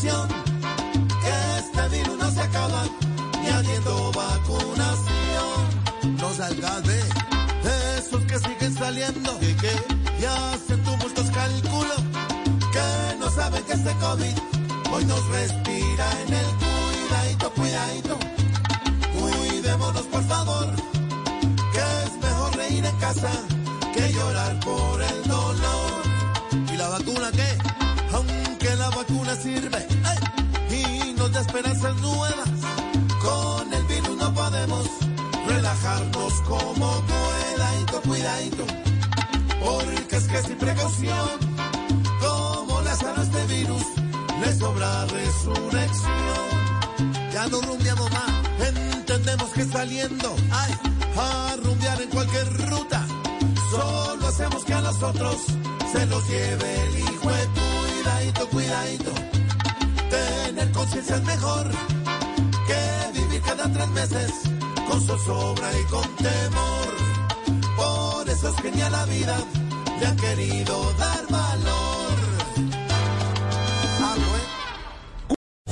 Que este virus no se acaba ni habiendo vacunación. No salgas de esos que siguen saliendo. Que, que, y hacen tumultos cálculos. Que no saben que este COVID hoy nos respira en el cuidadito, cuidadito. Cuidémonos, por favor que es mejor reír en casa que llorar por la vacuna sirve ¡ay! y nos da esperanzas nuevas, con el virus no podemos relajarnos como cuidadito, cuidadito. Porque es que sin precaución, como le sano este virus, le sobra resurrección. Ya no rumbiamos más, entendemos que saliendo, a rumbear en cualquier ruta, solo hacemos que a nosotros se los lleve el cuidadito, cuidadito. Tener conciencia es mejor que vivir cada tres meses con zozobra y con temor. Por eso es que ni a la vida le han querido dar valor. Bueno.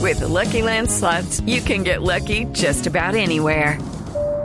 With the Lucky Land slots, you can get lucky just about anywhere.